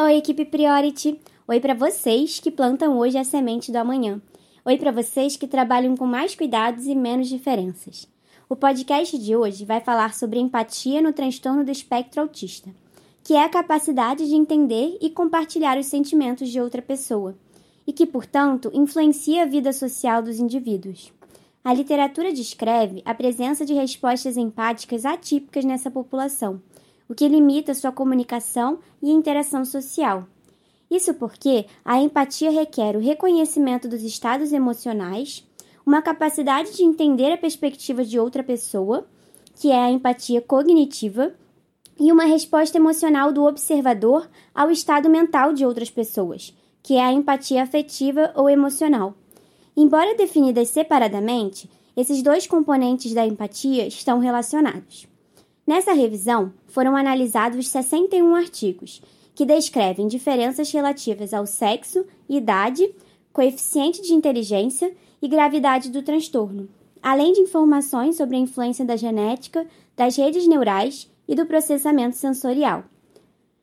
Oi, equipe Priority! Oi para vocês que plantam hoje a semente do amanhã. Oi para vocês que trabalham com mais cuidados e menos diferenças. O podcast de hoje vai falar sobre empatia no transtorno do espectro autista, que é a capacidade de entender e compartilhar os sentimentos de outra pessoa, e que, portanto, influencia a vida social dos indivíduos. A literatura descreve a presença de respostas empáticas atípicas nessa população, o que limita sua comunicação e interação social. Isso porque a empatia requer o reconhecimento dos estados emocionais, uma capacidade de entender a perspectiva de outra pessoa, que é a empatia cognitiva, e uma resposta emocional do observador ao estado mental de outras pessoas, que é a empatia afetiva ou emocional. Embora definidas separadamente, esses dois componentes da empatia estão relacionados. Nessa revisão, foram analisados 61 artigos, que descrevem diferenças relativas ao sexo, idade, coeficiente de inteligência e gravidade do transtorno, além de informações sobre a influência da genética, das redes neurais e do processamento sensorial.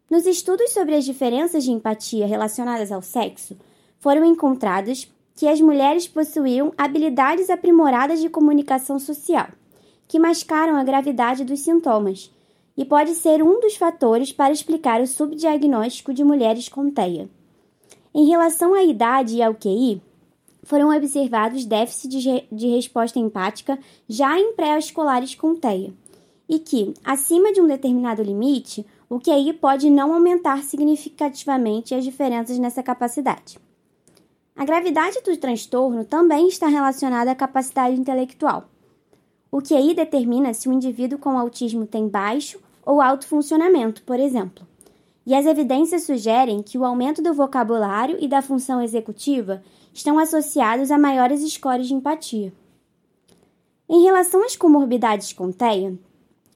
Nos estudos sobre as diferenças de empatia relacionadas ao sexo, foram encontrados que as mulheres possuíam habilidades aprimoradas de comunicação social, que mascaram a gravidade dos sintomas, e pode ser um dos fatores para explicar o subdiagnóstico de mulheres com TEA. Em relação à idade e ao QI, foram observados déficits de resposta empática já em pré-escolares com TEA, e que, acima de um determinado limite, o QI pode não aumentar significativamente as diferenças nessa capacidade. A gravidade do transtorno também está relacionada à capacidade intelectual. O que aí determina se o indivíduo com autismo tem baixo ou alto funcionamento, por exemplo. E as evidências sugerem que o aumento do vocabulário e da função executiva estão associados a maiores scores de empatia. Em relação às comorbidades com TEA,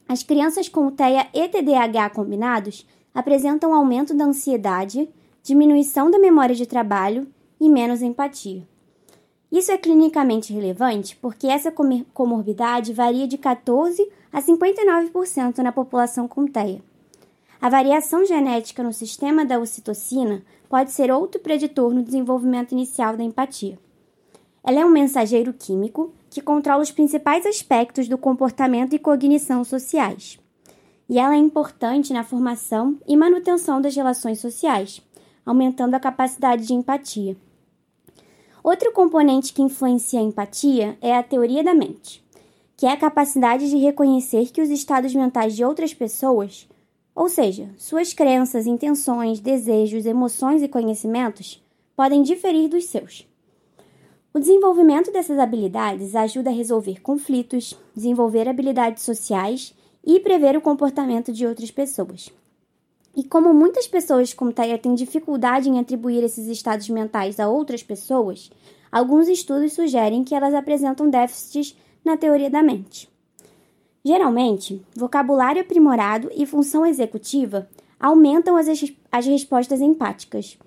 as crianças com TEA e TDAH combinados apresentam aumento da ansiedade, diminuição da memória de trabalho e menos empatia. Isso é clinicamente relevante porque essa comorbidade varia de 14 a 59% na população com TEA. A variação genética no sistema da ocitocina pode ser outro preditor no desenvolvimento inicial da empatia. Ela é um mensageiro químico que controla os principais aspectos do comportamento e cognição sociais. E ela é importante na formação e manutenção das relações sociais, aumentando a capacidade de empatia. Outro componente que influencia a empatia é a teoria da mente, que é a capacidade de reconhecer que os estados mentais de outras pessoas, ou seja, suas crenças, intenções, desejos, emoções e conhecimentos, podem diferir dos seus. O desenvolvimento dessas habilidades ajuda a resolver conflitos, desenvolver habilidades sociais e prever o comportamento de outras pessoas. E como muitas pessoas com TEA têm dificuldade em atribuir esses estados mentais a outras pessoas, alguns estudos sugerem que elas apresentam déficits na teoria da mente. Geralmente, vocabulário aprimorado e função executiva aumentam as, as respostas empáticas.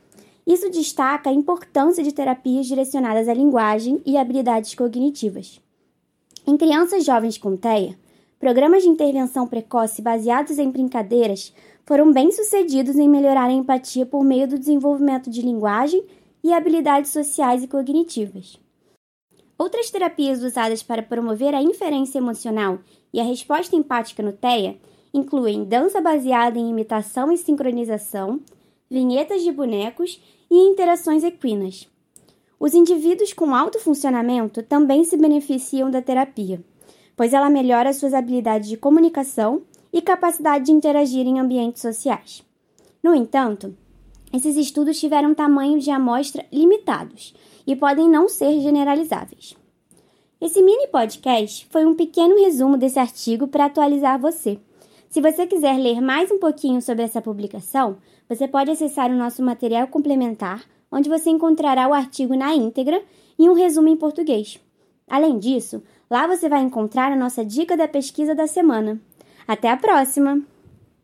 Isso destaca a importância de terapias direcionadas à linguagem e habilidades cognitivas. Em crianças jovens com TEA, programas de intervenção precoce baseados em brincadeiras foram bem-sucedidos em melhorar a empatia por meio do desenvolvimento de linguagem e habilidades sociais e cognitivas. Outras terapias usadas para promover a inferência emocional e a resposta empática no TEA incluem dança baseada em imitação e sincronização, vinhetas de bonecos e interações equinas. Os indivíduos com alto funcionamento também se beneficiam da terapia, pois ela melhora suas habilidades de comunicação e capacidade de interagir em ambientes sociais. No entanto, esses estudos tiveram tamanhos de amostra limitados e podem não ser generalizáveis. Esse mini podcast foi um pequeno resumo desse artigo para atualizar você. Se você quiser ler mais um pouquinho sobre essa publicação, você pode acessar o nosso material complementar, onde você encontrará o artigo na íntegra e um resumo em português. Além disso, lá você vai encontrar a nossa dica da pesquisa da semana. Até a próxima!